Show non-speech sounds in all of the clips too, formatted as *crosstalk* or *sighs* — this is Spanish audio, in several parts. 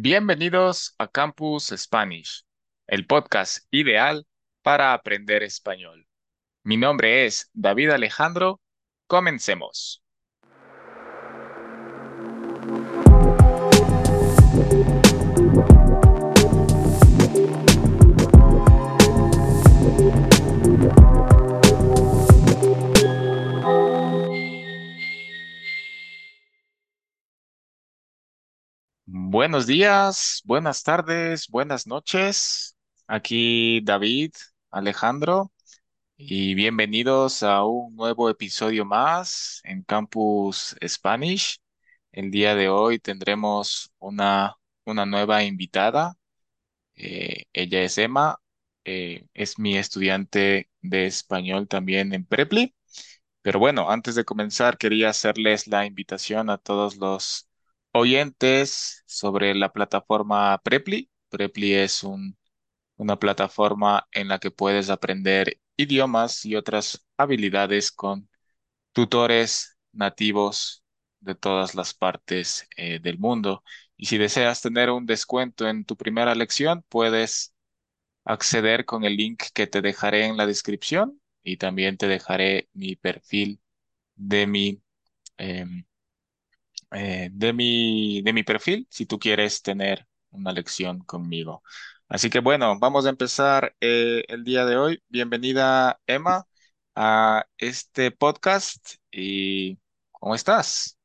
Bienvenidos a Campus Spanish, el podcast ideal para aprender español. Mi nombre es David Alejandro. Comencemos. Buenos días, buenas tardes, buenas noches. Aquí David Alejandro y bienvenidos a un nuevo episodio más en Campus Spanish. El día de hoy tendremos una, una nueva invitada. Eh, ella es Emma, eh, es mi estudiante de español también en Preply. Pero bueno, antes de comenzar, quería hacerles la invitación a todos los oyentes sobre la plataforma Preply. Preply es un, una plataforma en la que puedes aprender idiomas y otras habilidades con tutores nativos de todas las partes eh, del mundo. Y si deseas tener un descuento en tu primera lección, puedes acceder con el link que te dejaré en la descripción y también te dejaré mi perfil de mi em, eh, de mi, de mi perfil si tú quieres tener una lección conmigo. Así que bueno, vamos a empezar eh, el día de hoy. Bienvenida, Emma, a este podcast. ¿Y cómo estás?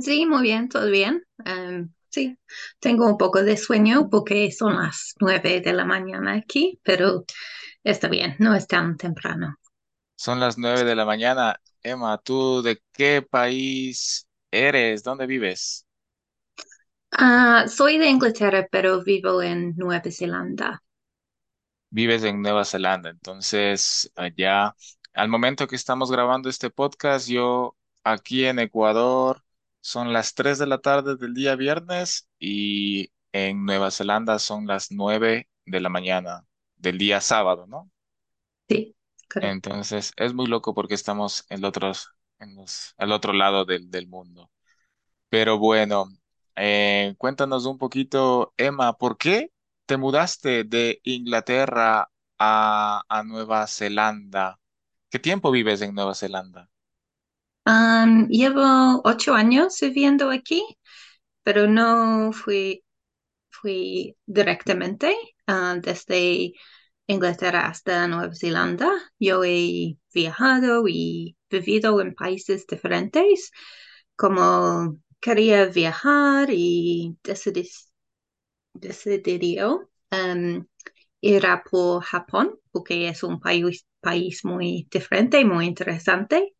Sí, muy bien, todo bien. Em, sí, tengo un poco de sueño porque son las nueve de la mañana aquí, pero está bien, no es tan temprano. Son las nueve de la mañana. Emma, ¿tú de qué país eres? ¿Dónde vives? Ah, soy de Inglaterra, pero vivo en Nueva Zelanda. Vives en Nueva Zelanda, entonces allá, al momento que estamos grabando este podcast, yo aquí en Ecuador son las 3 de la tarde del día viernes y en Nueva Zelanda son las 9 de la mañana del día sábado, ¿no? Sí, correcto. Entonces es muy loco porque estamos en otros, en los, al otro lado del, del mundo. Pero bueno, eh, cuéntanos un poquito, Emma, ¿por qué te mudaste de Inglaterra a, a Nueva Zelanda? ¿Qué tiempo vives en Nueva Zelanda? Llevo ocho años viviendo aquí, pero no fui, fui directamente ah, desde Inglaterra hasta Nueva Zelanda. Yo he viajado y vivido en países diferentes, como quería viajar y decidí, decidió um, ir a por Japón, porque es un país, país muy diferente muy interesante.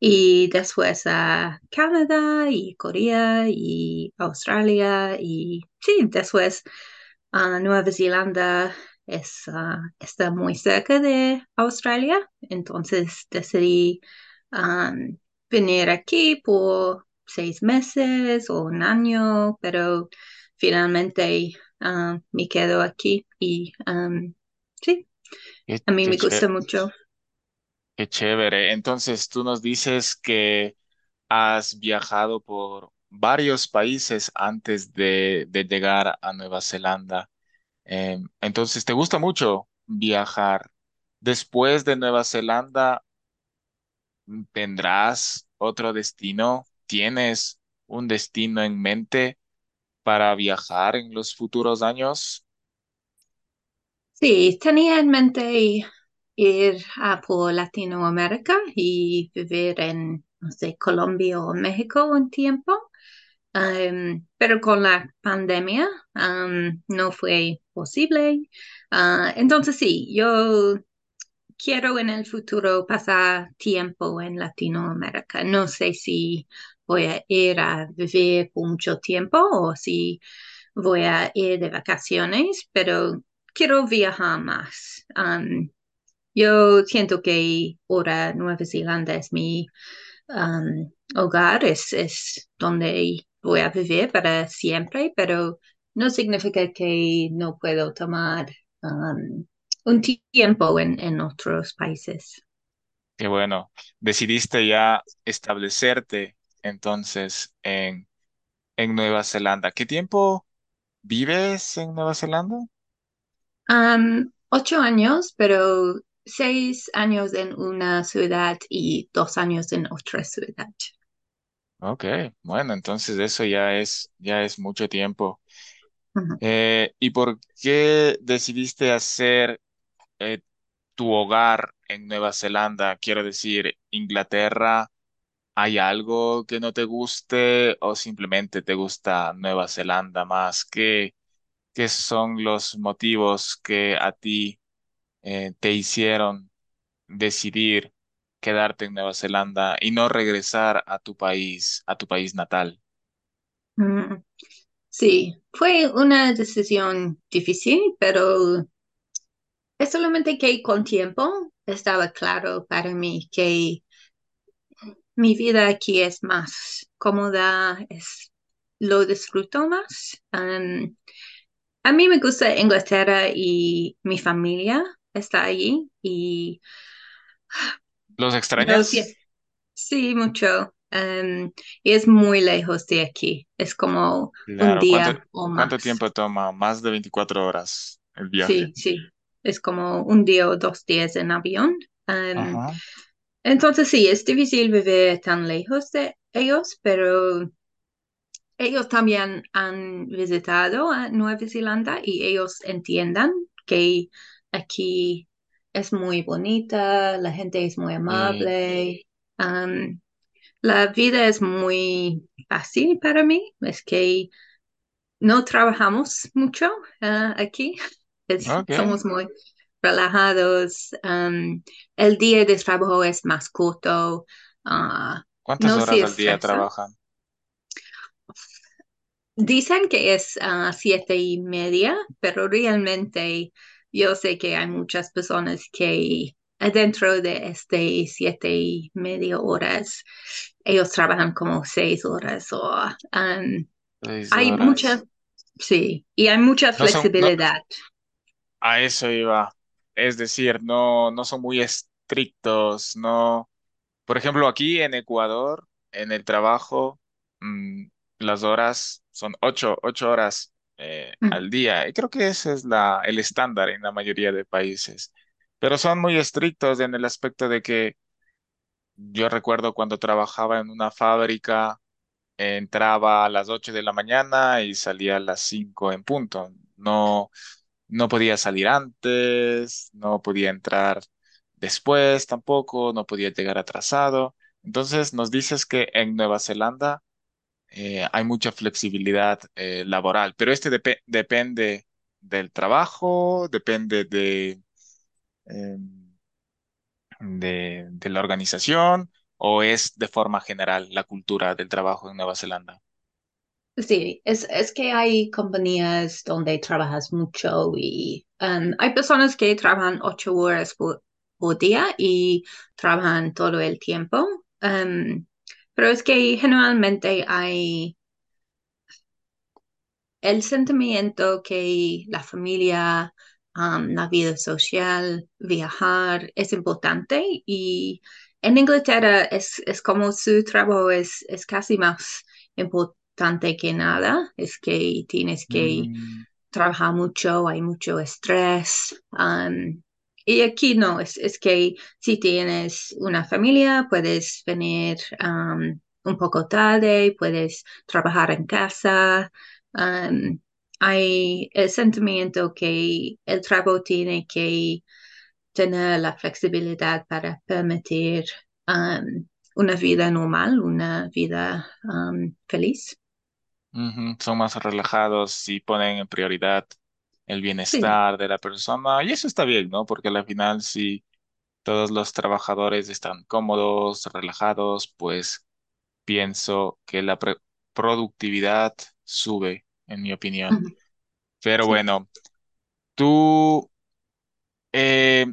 Y después a Canadá y Corea y Australia y sí, después a Nueva Zelanda es, uh, está muy cerca de Australia, entonces decidí um, venir aquí por seis meses o un año, pero finalmente uh, me quedo aquí y um, sí, Qué, a mí me gusta mucho. qué chévere. Entonces tú nos dices que has viajado por varios países antes de, de llegar a Nueva Zelanda. Eh, entonces, ¿te gusta mucho viajar? Después de Nueva Zelanda, ¿tendrás otro destino? ¿Tienes un destino en mente para viajar en los futuros años? Sí, tenía en mente ir a por Latinoamérica y vivir en, no sé, Colombia o México un tiempo, Pero con la pandemia no fue posible. Ah, entonces sí, yo quiero en el futuro pasar tiempo en Latinoamérica. No sé si voy a ir a vivir por mucho tiempo o si voy a ir de vacaciones, pero quiero viajar más. Yo siento que ahora Nueva Zelanda es mi um, hogar, es, es donde voy a vivir para siempre, pero no significa que no puedo tomar um, un tiempo en, en otros países. Que bueno, decidiste ya establecerte entonces en, en Nueva Zelanda. ¿Qué tiempo vives en Nueva Zelanda? Am, ocho años, pero seis años en una ciudad y dos años en otra ciudad. Ok, bueno, entonces eso ya es, ya es mucho tiempo. Ujú. Eh, ¿y por qué decidiste hacer eh, tu hogar en Nueva Zelanda? Quiero decir, Inglaterra, ¿hay algo que no te guste o simplemente te gusta Nueva Zelanda más? ¿Qué, qué son los motivos que a ti eh, te hicieron decidir quedarte en Nueva Zelanda y no regresar a tu país, a tu país natal? Mm, Sí, fue una decisión difícil, pero es solamente que con tiempo estaba claro para mí que mi vida aquí es más cómoda, es, lo disfruto más. A mí me gusta Inglaterra y mi familia está allí y ¿Los extrañas? sí, mucho. Um, y es muy lejos de aquí, es como un. ¿Cuánto, día o cuánto más. tiempo toma? Más de 24 horas el viaje. Sí, sí, es como un día o dos días en avión. Um, Ajá. entonces sí, es difícil vivir tan lejos de ellos, pero ellos también han visitado a Nueva Zelanda y ellos entiendan que aquí es muy bonita, la gente es muy amable. Um, la vida es muy fácil para mí, es que no trabajamos mucho ah, aquí, *laughs* Es- Ok. somos muy relajados. um, el día de trabajo es más corto, ah, ¿Cuántas no horas al día trabajan? Dicen que es ah, siete y media, pero realmente yo sé que hay muchas personas que adentro de este siete y media horas, ellos trabajan como seis horas o um, Seis hay mucha, horas. sí, y hay mucha No son, no, flexibilidad. a eso iba. Es decir, no, no son muy estrictos, no. Por ejemplo, aquí en Ecuador, en el trabajo, mm, las horas son ocho, ocho horas eh, Mm, al día. Y creo que ese es la, el estándar en la mayoría de países. Pero son muy estrictos en el aspecto de que yo recuerdo cuando trabajaba en una fábrica, entraba a las ocho de la mañana y salía a las cinco en punto. No, no podía salir antes, no podía entrar después tampoco, no podía llegar atrasado. Entonces nos dices que en Nueva Zelanda eh, hay mucha flexibilidad eh, laboral, pero este depe- depende del trabajo, depende de, eh, de, de la organización o es de forma general la cultura del trabajo en Nueva Zelanda. Sí, es, es que hay compañías donde trabajas mucho y um, hay personas que trabajan ocho horas por, por día y trabajan todo el tiempo. Um, pero es que generalmente hay el sentimiento que la familia, um, la vida social, viajar es importante y en Inglaterra es, es como su trabajo es, es casi más importante que nada, es que tienes que Mm, trabajar mucho, hay mucho estrés. um, y aquí no, es, es que si tienes una familia, puedes venir un poco tarde, puedes trabajar en casa. Hay el sentimiento que el trabajo tiene que tener la flexibilidad para permitir una vida normal, una vida feliz. Son más relajados y ponen en prioridad el Sí. bienestar de la persona y eso está bien, ¿no? Porque al final si todos los trabajadores están cómodos, relajados, pues pienso que la productividad sube, en mi opinión. Pero sí. bueno, tú eh,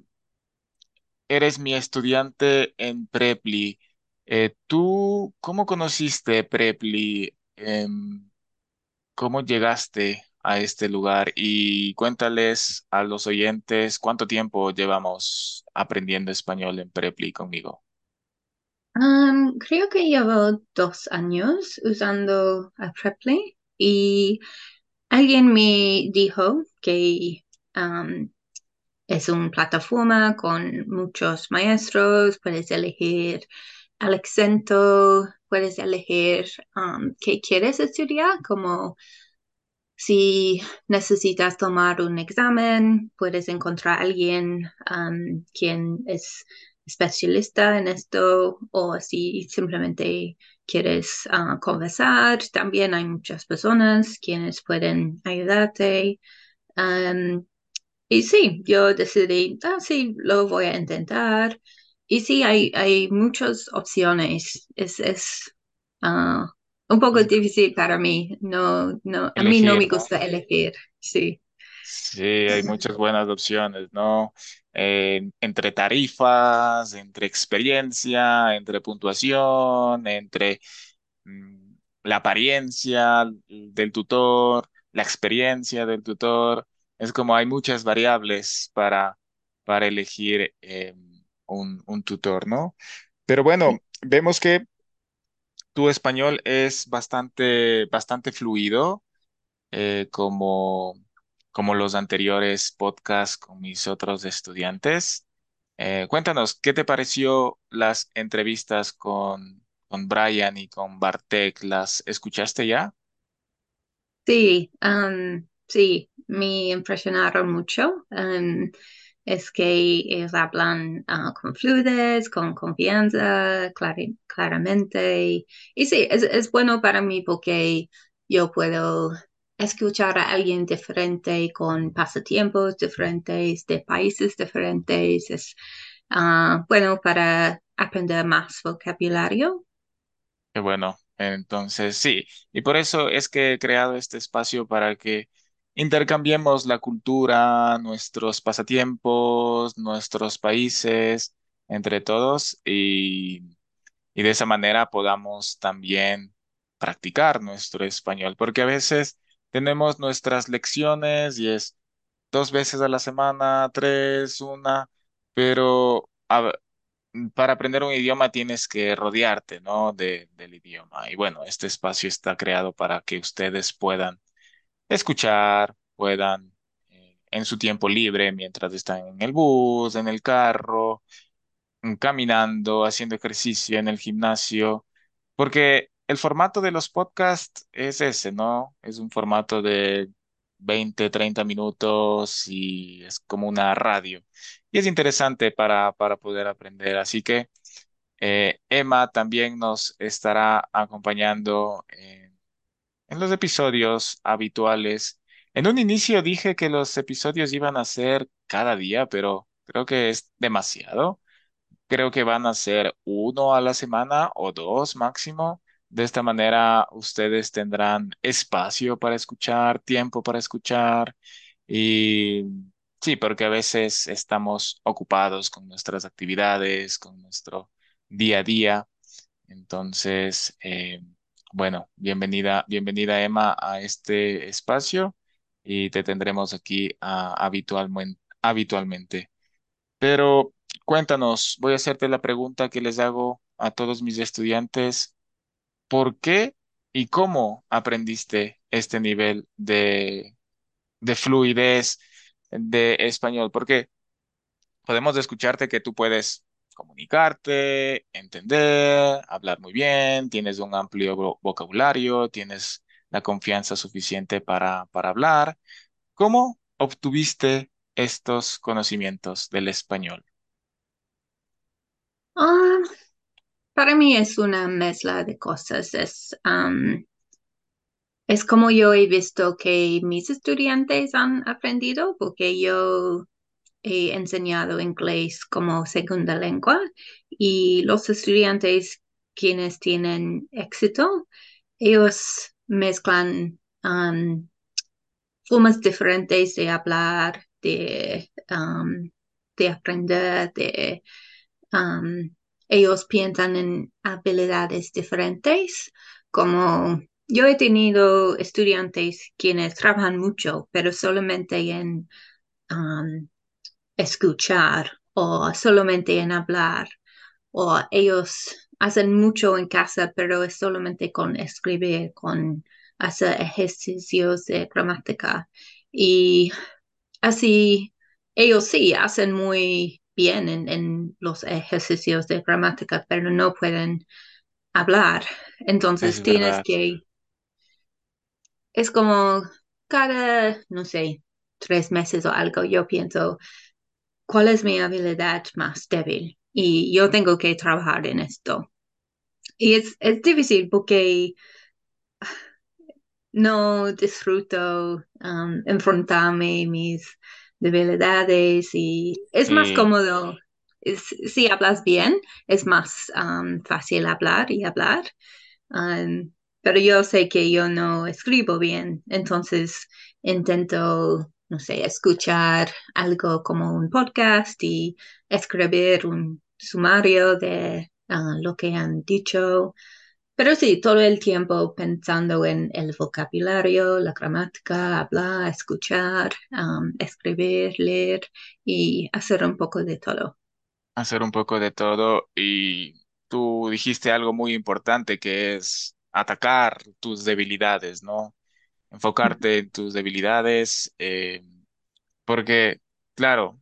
eres mi estudiante en Preply. Eh, ¿tú cómo conociste Preply? Em, ¿cómo llegaste a este lugar? Y cuéntales a los oyentes cuánto tiempo llevamos aprendiendo español en Preply conmigo. Um, creo que llevo dos años usando a Preply y alguien me dijo que um, es una plataforma con muchos maestros, puedes elegir el acento, puedes elegir um, qué quieres estudiar, como si necesitas tomar un examen, puedes encontrar a alguien um, quien es especialista en esto o si simplemente quieres uh, conversar, también hay muchas personas quienes pueden ayudarte. Um, y sí, yo decidí, ah, sí, lo voy a intentar. Y sí, hay, hay muchas opciones. Es, es uh, un poco difícil para mí. No, no, a mí no me ¿no? gusta elegir. Sí. Sí, hay muchas buenas opciones, ¿no? Eh, entre tarifas, entre experiencia, entre puntuación, entre mm, la apariencia del tutor, la experiencia del tutor. Es como hay muchas variables para, para elegir eh, un, un tutor, ¿no? Pero bueno, vemos que tu español es bastante, bastante fluido eh, como, como los anteriores podcasts con mis otros estudiantes. Eh, cuéntanos, ¿qué te pareció las entrevistas con, con Brian y con Bartek? ¿Las escuchaste ya? Sí, sí, me impresionaron mucho. Es que ellos hablan uh, con fluidez, con confianza, claramente. Y, sí, es, bueno para mí porque yo puedo escuchar a alguien diferente con pasatiempos diferentes, de países diferentes. Es uh, bueno para aprender más vocabulario. Bueno, entonces sí, y por eso es que he creado este espacio para que intercambiemos la cultura, nuestros pasatiempos, nuestros países, entre todos, y, y de esa manera podamos también practicar nuestro español, porque a veces tenemos nuestras lecciones y es dos veces a la semana, tres, una, pero para aprender un idioma tienes que rodearte, ¿no? de, del idioma. Y bueno, este espacio está creado para que ustedes puedan escuchar, puedan eh, en su tiempo libre, mientras están en el bus, en el carro, mm, caminando, haciendo ejercicio en el gimnasio, porque el formato de los podcasts es ese, ¿no? Es un formato de 20, 30 minutos y es como una radio. Y es interesante para, para poder aprender. Así que eh, Emma también nos estará acompañando en, en los episodios habituales. En un inicio dije que los episodios iban a ser cada día, pero creo que es demasiado. Creo que van a ser uno a la semana o dos máximo. De esta manera ustedes tendrán espacio para escuchar, tiempo para escuchar y sí, porque a veces estamos ocupados con nuestras actividades, con nuestro día a día. Entonces, eh, bueno, bienvenida, bienvenida Emma a este espacio y te tendremos aquí ah, habitualmente. Pero cuéntanos, voy a hacerte la pregunta que les hago a todos mis estudiantes. ¿Por qué y cómo aprendiste este nivel de, de fluidez de español? Porque podemos escucharte que tú puedes comunicarte, entender, hablar muy bien, tienes un amplio vo- vocabulario, tienes la confianza suficiente para, para hablar. ¿Cómo obtuviste estos conocimientos del español? Ah, para mí es una mezcla de cosas. Es, Es como yo he visto que mis estudiantes han aprendido, porque yo he enseñado inglés como segunda lengua y los estudiantes quienes tienen éxito, ellos mezclan um, formas diferentes de hablar, de, um, de aprender, de um, ellos piensan en habilidades diferentes, como yo he tenido estudiantes quienes trabajan mucho, pero solamente en um, escuchar o solamente en hablar, o ellos hacen mucho en casa, pero es solamente con escribir, con hacer ejercicios de gramática. Y así, ellos sí hacen muy bien en, en los ejercicios de gramática, pero no pueden hablar. Es Entonces tienes verdad. que, es como cada, no sé, tres meses o algo, yo pienso, ¿cuál es mi habilidad más débil? Y yo tengo que trabajar en esto. Y es, es difícil porque *sighs* no disfruto um, enfrentarme mis debilidades y es más Sí, cómodo. Es- si hablas bien, es más um, fácil hablar y hablar. Um, pero yo sé que yo no escribo bien, entonces intento, no sé, escuchar algo como un podcast y escribir un sumario de ah, lo que han dicho. Pero sí, todo el tiempo pensando en el vocabulario, la gramática, hablar, escuchar, escribir, leer y hacer un poco de todo. hacer un poco de todo y tú dijiste algo muy importante que es atacar tus debilidades, ¿no? Enfocarte en tus debilidades, eh, porque, claro,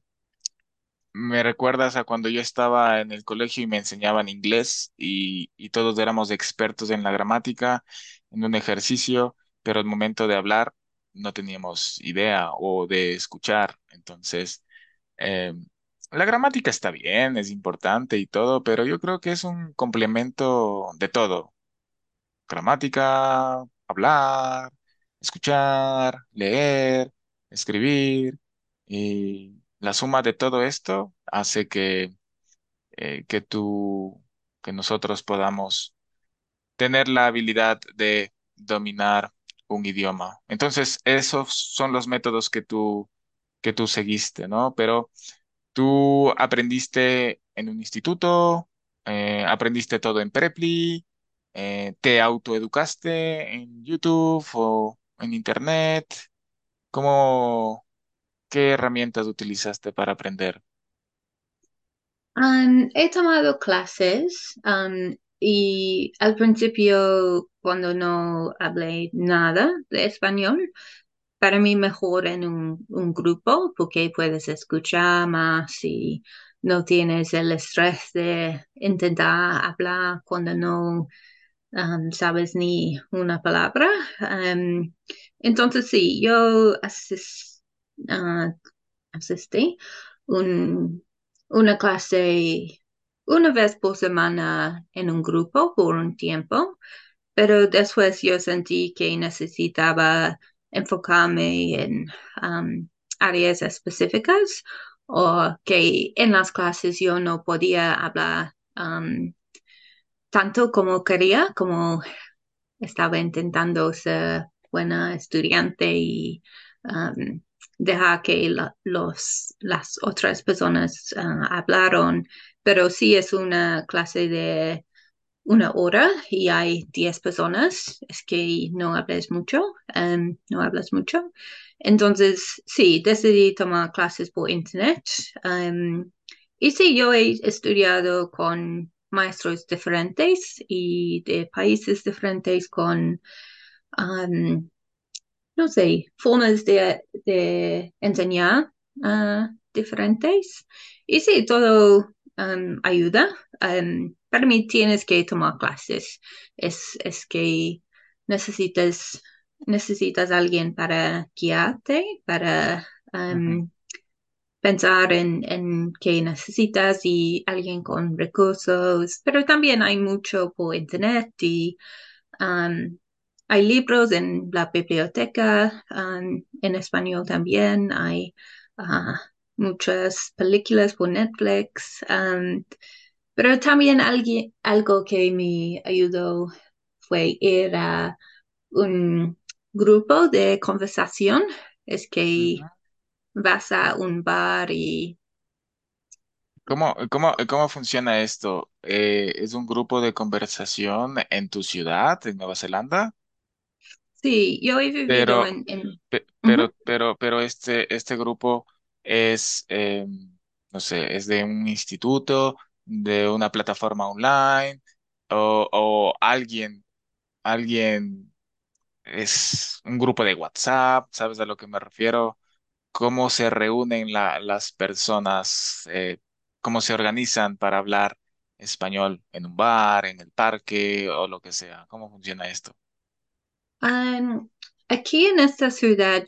me recuerdas a cuando yo estaba en el colegio y me enseñaban inglés y, y todos éramos expertos en la gramática, en un ejercicio, pero al momento de hablar no teníamos idea o de escuchar. Entonces, eh, la gramática está bien, es importante y todo, pero yo creo que es un complemento de todo. Gramática, hablar, escuchar, leer, escribir. Y la suma de todo esto hace que, eh, que tú, que nosotros podamos tener la habilidad de dominar un idioma. Entonces, esos son los métodos que tú, que tú seguiste, ¿no? Pero ¿Tú aprendiste en un instituto? Eh, ¿aprendiste todo en Preply? Eh, ¿te autoeducaste en YouTube o en Internet? ¿Cómo, qué herramientas utilizaste para aprender? Um, he tomado clases um, y al principio, cuando no hablé nada de español, para mí mejor en un, un grupo porque puedes escuchar más y no tienes el estrés de intentar hablar cuando no um, sabes ni una palabra. Um, entonces sí, yo asis- ah, asistí un, una clase una vez por semana en un grupo por un tiempo, pero después yo sentí que necesitaba enfocarme en um, áreas específicas o que en las clases yo no podía hablar tanto como quería, como estaba intentando ser buena estudiante y um, dejar que los, las otras personas uh, hablaron, pero sí es una clase de una hora y hay 10 personas, es que no hables mucho, um, no hablas mucho. Entonces, sí, decidí tomar clases por internet. um, y sí, yo he estudiado con maestros diferentes y de países diferentes con, um, no sé, formas de, de enseñar uh, diferentes. Y sí, todo um, ayuda. Um, para mí tienes que tomar clases. Es, es que necesitas, necesitas alguien para guiarte, para pensar en, en qué necesitas y alguien con recursos, pero también hay mucho por internet y um, hay libros en la biblioteca, um, en español también, hay uh, muchas películas por Netflix, um, pero también alguien, algo que me ayudó fue ir a un grupo de conversación, es que. Vas a un bar y ¿Cómo, cómo, cómo funciona esto? Eh, ¿es un grupo de conversación en tu ciudad, en Nueva Zelanda? sí, yo he vivido Pero en, en Pe- ujú. Pero, pero, pero este, este grupo es, eh, no sé, es de un instituto, de una plataforma online. o, o alguien, alguien es un grupo de WhatsApp, ¿sabes a lo que me refiero? ¿Cómo se reúnen la- las personas? eh, ¿cómo se organizan para hablar español en un bar, en el parque o lo que sea? ¿Cómo funciona esto? Aquí en esta ciudad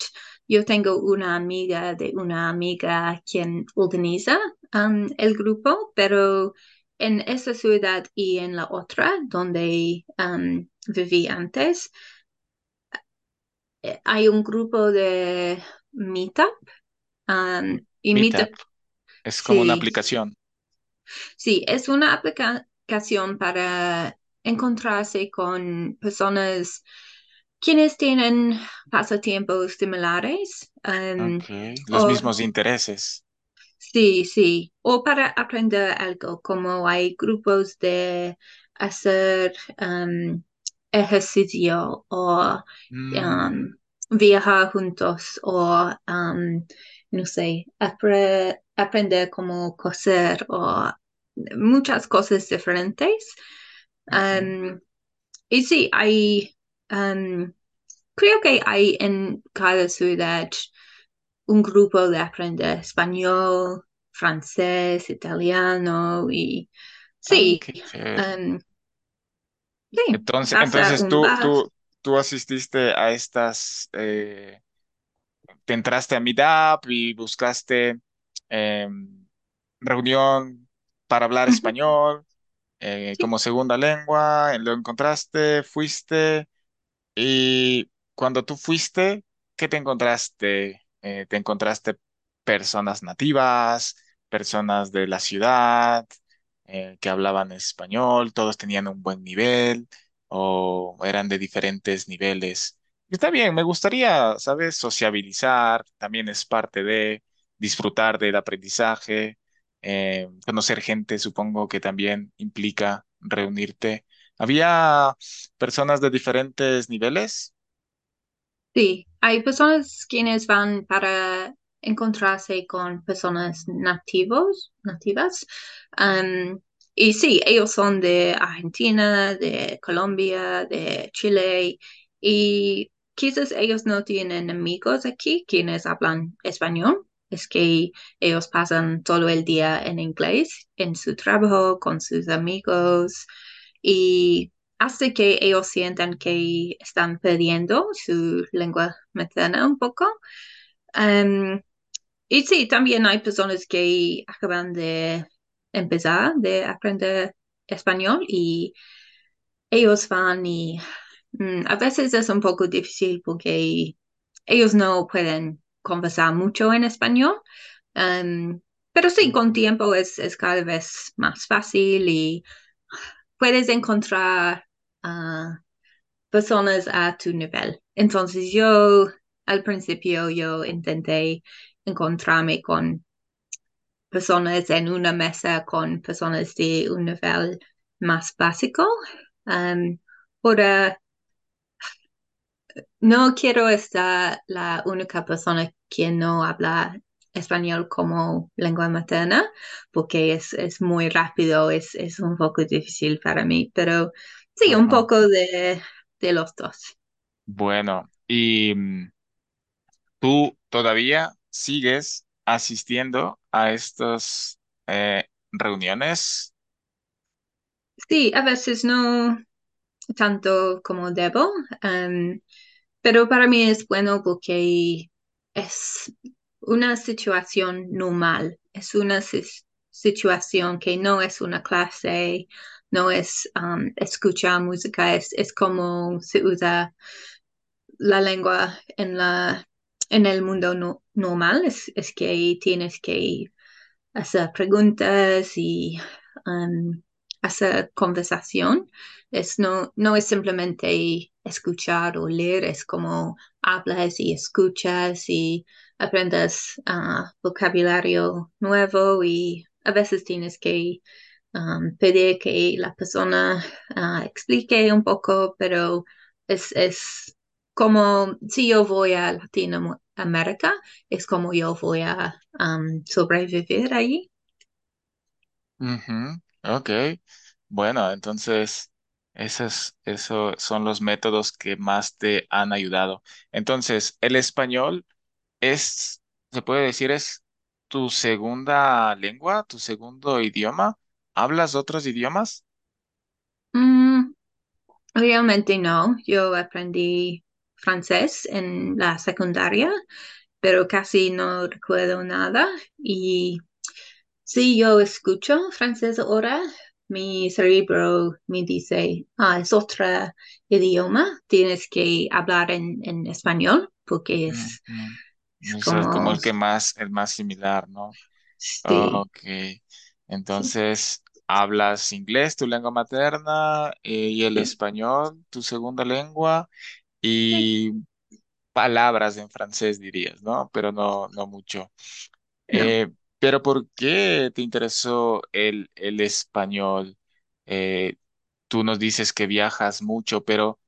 yo tengo una amiga de una amiga quien organiza el grupo, pero en esa ciudad y en la otra donde viví antes, eh, hay un grupo de Meetup. um, y Meetup, Meetup es como una aplicación. sí, es una aplicación para encontrarse con personas quienes tienen pasatiempos similares. um, los o mismos intereses. sí, sí, o para aprender algo, como hay grupos de hacer um, ejercicio o Mm, um, viajar juntos o, um, no sé, apre- aprender cómo coser o muchas cosas diferentes. Um, y sí, hay... um, Creo que hay en cada ciudad un grupo de aprender español, francés, italiano y Ah, sí, em, sí, Entonces, entonces tú, tú asististe a estas, eh, te entraste a Meetup y buscaste em, reunión para hablar español eh, sí, como segunda lengua, lo encontraste, fuiste y cuando tú fuiste, ¿qué te encontraste? Eh, ¿te encontraste personas nativas, personas de la ciudad eh, que hablaban español, todos tenían un buen nivel o eran de diferentes niveles? Está bien, me gustaría, ¿sabes? Sociabilizar, también es parte de disfrutar del aprendizaje, eh, conocer gente, supongo que también implica reunirte. Había personas de diferentes niveles. sí. Hay personas quienes van para encontrarse con personas nativos, nativas. Y sí, ellos son de Argentina, de Colombia, de Chile y quizás ellos no tienen amigos aquí quienes hablan español. Es que ellos pasan todo el día en inglés, en su trabajo, con sus amigos y hace que ellos sientan que están perdiendo su lengua materna un poco. Um, y sí, también hay personas que acaban de empezar de aprender español y ellos van y mm, a veces es un poco difícil porque ellos no pueden conversar mucho en español. Um, pero sí, con tiempo es, es cada vez más fácil y puedes encontrar ah, personas a tu nivel. Entonces yo, al principio, yo intenté encontrarme con personas en una mesa con personas de un nivel más básico. Um, ahora, no quiero estar la única persona que no habla español como lengua materna, porque es, es muy rápido, es, es un poco difícil para mí, pero sí, un poco de, de los dos. Bueno, y mm, tú todavía sigues asistiendo a estas eh, reuniones. Sí, a veces no tanto como debo, em, pero para mí es bueno porque es una situación normal, es una si- situación que no es una clase, no es um, escuchar música, es, es como se usa la lengua en la, en el mundo no- normal, es, es que tienes que hacer preguntas y um, hacer conversación. Es no, no es simplemente escuchar o leer, es como hablas y escuchas y aprendes uh, vocabulario nuevo y a veces tienes que um, pedir que la persona uh, explique un poco, pero es, es como si yo voy a Latinoamérica, es como yo voy a um, sobrevivir allí. Ujú, Ok, bueno, entonces. Esos, esos son los métodos que más te han ayudado. Entonces, el español es, se puede decir, es tu segunda lengua, tu segundo idioma. ¿Hablas otros idiomas? Mm, realmente no. Yo aprendí francés en la secundaria, pero casi no recuerdo nada. Y si yo escucho francés ahora, mi cerebro me dice, ah, es otro idioma, tienes que hablar en, en español, porque es, es como el que más, el más similar, ¿no? sí, Ok. sí, Entonces, ¿hablas inglés, tu lengua materna, eh, y el sí, español, tu segunda lengua? Sí, Y palabras en francés dirías, ¿no? Pero no, no mucho. no. Eh, pero ¿por qué te interesó el, el español? Eh, tú nos dices que viajas mucho, pero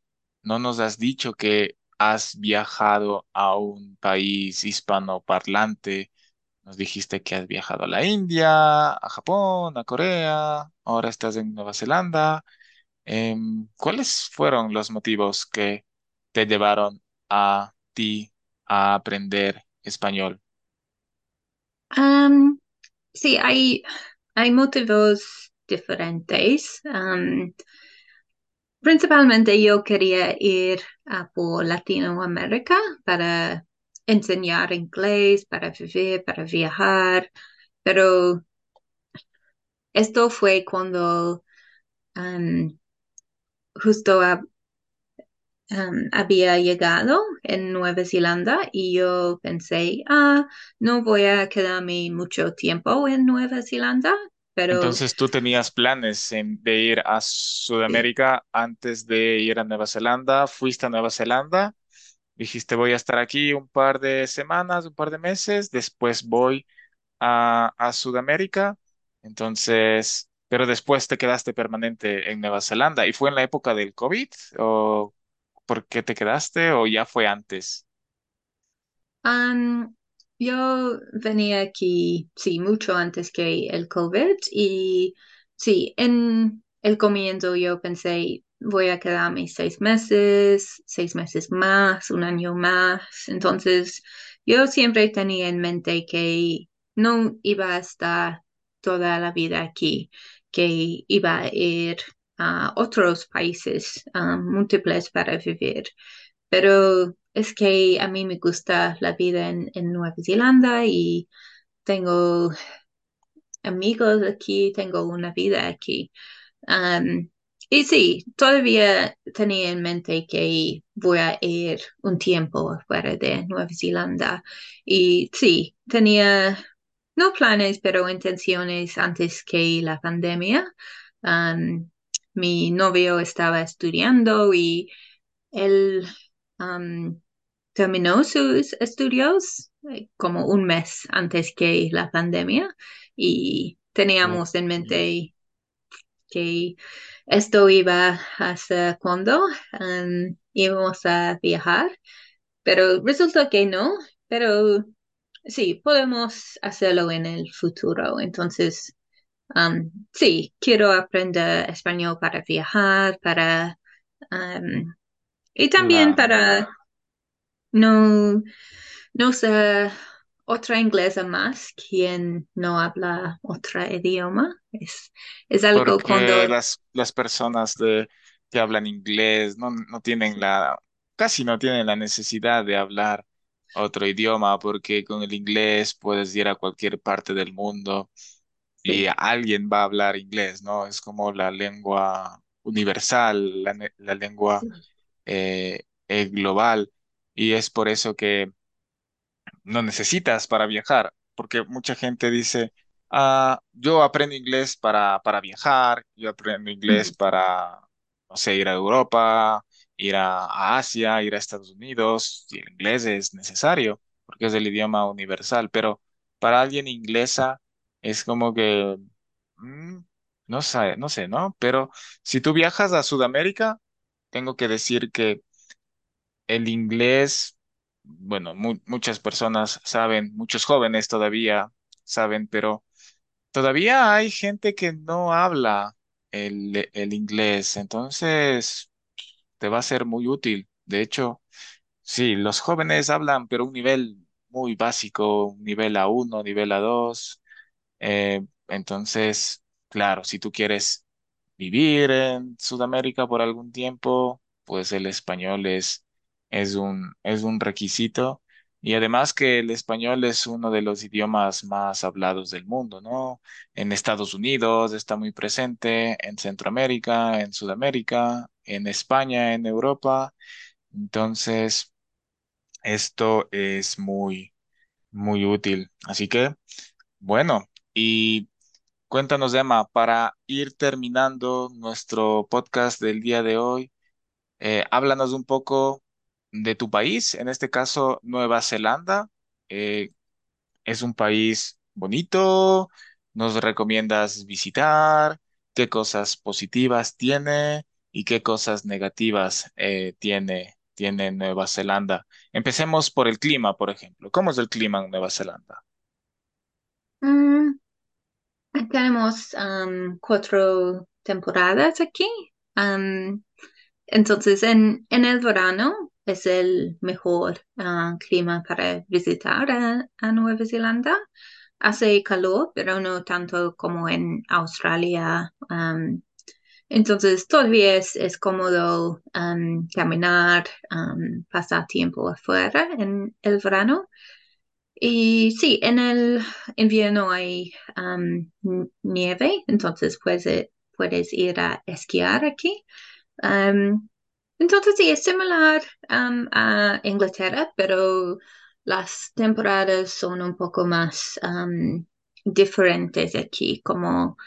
no nos has dicho que has viajado a un país hispanoparlante. Nos dijiste que has viajado a la India, a Japón, a Corea, ahora estás en Nueva Zelanda. Em, ¿cuáles fueron los motivos que te llevaron a ti a aprender español? Sí, hay, hay motivos diferentes. Principalmente yo quería ir a por Latinoamérica para enseñar inglés, para vivir, para viajar, pero esto fue cuando am, justo a- am, había llegado en Nueva Zelanda y yo pensé, ah, no voy a quedarme mucho tiempo en Nueva Zelanda, pero Entonces tú tenías planes en- de ir a sí, Sudamérica antes de ir a Nueva Zelanda. Fuiste a Nueva Zelanda, dijiste voy a estar aquí un par de semanas, un par de meses, después voy a, a Sudamérica. Entonces, pero después te quedaste permanente en Nueva Zelanda. ¿Y fue en la época del COVID? ¿O por qué te quedaste? ¿O ya fue antes? Am, yo venía aquí, sí, mucho antes que el COVID y sí, en el comienzo yo pensé, voy a quedarme seis meses, seis meses más, un año más. Entonces, yo siempre tenía en mente que no iba a estar toda la vida aquí, que iba a ir a otros países, múltiples para vivir. Pero es que a mí me gusta la vida en, Nueva Zelanda y tengo amigos aquí, tengo una vida aquí. Y sí, todavía tenía en mente que voy a ir un tiempo fuera de Nueva Zelanda. Y sí, tenía no planes, pero intenciones antes que la pandemia. Mi novio estaba estudiando y él um, terminó sus estudios eh, como un mes antes que la pandemia y teníamos en mente que esto iba hasta cuando um, íbamos a viajar, pero resulta que no, pero sí, podemos hacerlo en el futuro. Entonces, um, sí, quiero aprender español para viajar, para... um, y también Claro. para no No sé, otra inglesa más quien no habla otro idioma. Es, es algo porque cuando... las, las personas de, que hablan inglés no, no tienen la, casi no tienen la necesidad de hablar otro idioma, porque con el inglés puedes ir a cualquier parte del mundo y alguien va a hablar inglés, ¿no? Es como la lengua universal, la, la lengua eh, eh, global, y es por eso que no necesitas para viajar, porque mucha gente dice, ah, yo aprendo inglés para, para viajar, yo aprendo inglés para, no sé, ir a Europa, ir a, a Asia, ir a Estados Unidos, y el inglés es necesario, porque es el idioma universal, pero para alguien inglesa es como que, mm, no sé, no sé, ¿no? Pero si tú viajas a Sudamérica, tengo que decir que el inglés, bueno, mu- muchas personas saben, muchos jóvenes todavía saben, pero todavía hay gente que no habla. el, el inglés. Entonces, te va a ser muy útil. De hecho, sí, los jóvenes hablan, pero un nivel muy básico, un nivel A1, nivel A2. Eh, entonces, claro, si tú quieres vivir en Sudamérica por algún tiempo, pues el español es, es un, es un requisito. Y además que el español es uno de los idiomas más hablados del mundo, ¿no? En Estados Unidos está muy presente, en Centroamérica, en Sudamérica, en España, en Europa. Entonces, esto es muy, muy útil. Así que, bueno, y Cuéntanos, Emma, para ir terminando nuestro podcast del día de hoy, eh, háblanos un poco de tu país, en este caso Nueva Zelanda. Eh, es un país bonito, ¿nos recomiendas visitar? ¿Qué cosas positivas tiene y qué cosas negativas eh, tiene, tiene Nueva Zelanda? Empecemos por el clima, por ejemplo. ¿Cómo es el clima en Nueva Zelanda? Mm, tenemos cuatro temporadas aquí. Entonces, en, en el verano es el mejor ah, clima para visitar a, Nueva Zelanda. Hace calor, pero no tanto como en Australia. entonces, todavía es, cómodo am, caminar, am, pasar tiempo afuera en el verano. Y sí, en el invierno hay nieve, entonces puedes, puedes ir a esquiar aquí. Entonces sí, es similar a Inglaterra, pero las temporadas son un poco más diferentes aquí, como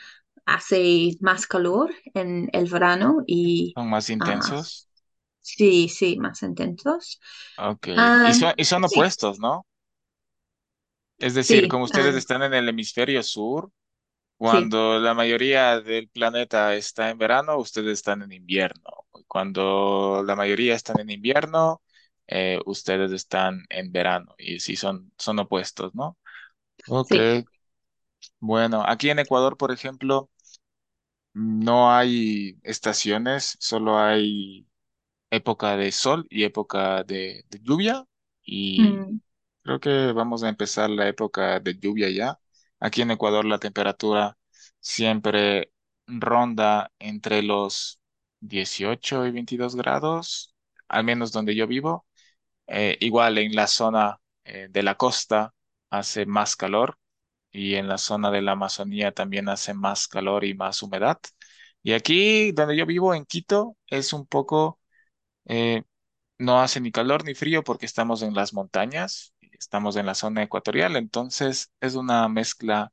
hace más calor en el verano y ¿Son más ah, intensos? sí, sí, más intensos. Ok. Y Ah, son, y son sí, opuestos, ¿no? Es decir, sí, como ustedes ah, están en el hemisferio sur, sí, cuando la mayoría del planeta está en verano, ustedes están en invierno. Cuando la mayoría están en invierno, eh, ustedes están en verano. Y sí, son, son opuestos, ¿no? Ok. sí. Bueno, aquí en Ecuador, por ejemplo, no hay estaciones, solo hay época de sol y época de, de lluvia. Y Mm. Creo que vamos a empezar la época de lluvia ya. Aquí en Ecuador la temperatura siempre ronda entre los 18 y 22 grados, al menos donde yo vivo. Eh, igual en la zona eh, de la costa hace más calor y en la zona de la Amazonía también hace más calor y más humedad. Y aquí donde yo vivo, en Quito, es un poco eh, no hace ni calor ni frío porque estamos en las montañas, estamos en la zona ecuatorial, entonces es una mezcla,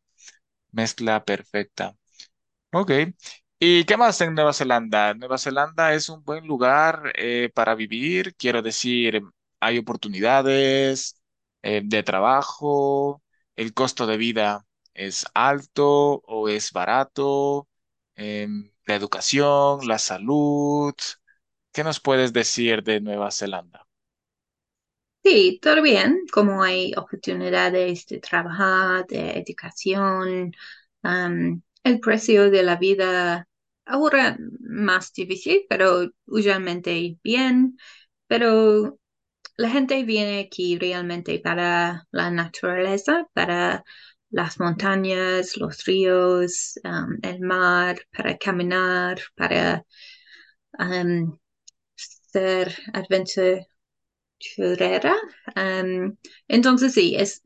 mezcla perfecta. Ok. ¿Y qué más en Nueva Zelanda? Nueva Zelanda es un buen lugar eh, para vivir, quiero decir, hay oportunidades eh, de trabajo, el costo de vida es alto o es barato, em, la educación, la salud. ¿Qué nos puedes decir de Nueva Zelanda? Sí, todo bien, como hay oportunidades de trabajar, de educación, el precio de la vida ahora más difícil, pero usualmente bien, pero la gente viene aquí realmente para la naturaleza, para las montañas, los ríos, am, el mar, para caminar, para am, ser adventure churrera. Em, entonces sí, es,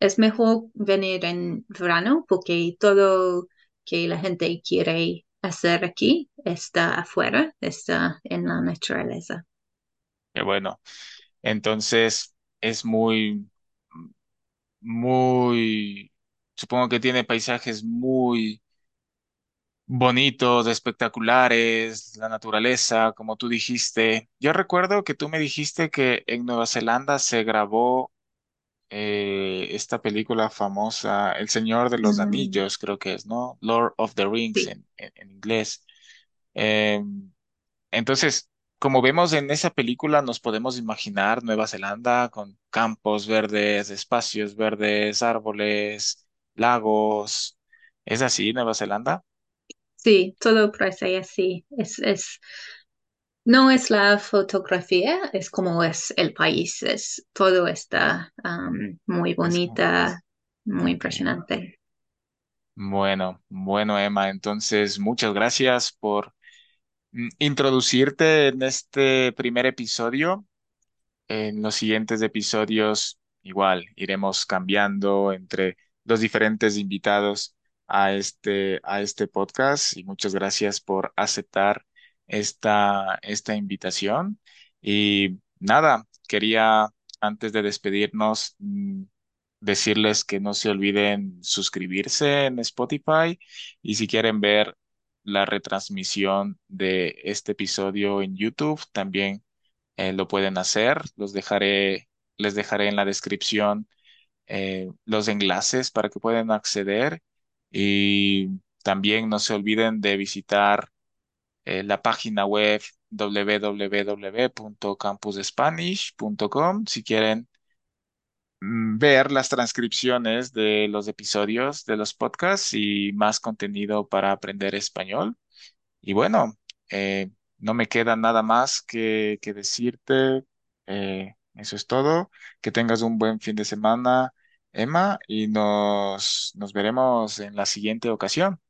es mejor venir en verano porque todo que la gente quiere hacer aquí está afuera, está en la naturaleza. Qué bueno. Entonces es muy, muy, supongo que tiene paisajes muy bonitos, espectaculares, la naturaleza, como tú dijiste. Yo recuerdo que tú me dijiste que en Nueva Zelanda se grabó eh, esta película famosa, El Señor de los Mm, Anillos, creo que es, ¿no? Lord of the Rings sí, en, en- en inglés. Em, Entonces, como vemos en esa película, nos podemos imaginar Nueva Zelanda con campos verdes, espacios verdes, árboles, lagos. ¿Es así, Nueva Zelanda? Sí, todo parece así. Es, es, no es la fotografía, es como es el país. Es, todo está muy bonita, muy impresionante. Bueno, bueno, Emma, entonces muchas gracias por mm, introducirte en este primer episodio. En los siguientes episodios, igual, iremos cambiando entre los diferentes invitados a este, a este podcast y muchas gracias por aceptar esta, esta invitación. Y nada, quería antes de despedirnos, mm, decirles que no se olviden suscribirse en Spotify y si quieren ver la retransmisión de este episodio en YouTube, también eh, lo pueden hacer. Los dejaré, les dejaré en la descripción eh, los enlaces para que puedan acceder y también no se olviden de visitar eh, la página web www.campusspanish.com si quieren mm, ver las transcripciones de los episodios de los podcasts y más contenido para aprender español. Y bueno, eh, no me queda nada más que, que decirte. eh, eso es todo. Que tengas un buen fin de semana, Emma, y nos, nos veremos en la siguiente ocasión.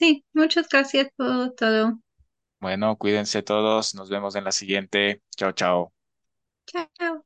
Sí, muchas gracias por todo. Bueno, cuídense todos. Nos vemos en la siguiente. Chao, chao. Chao.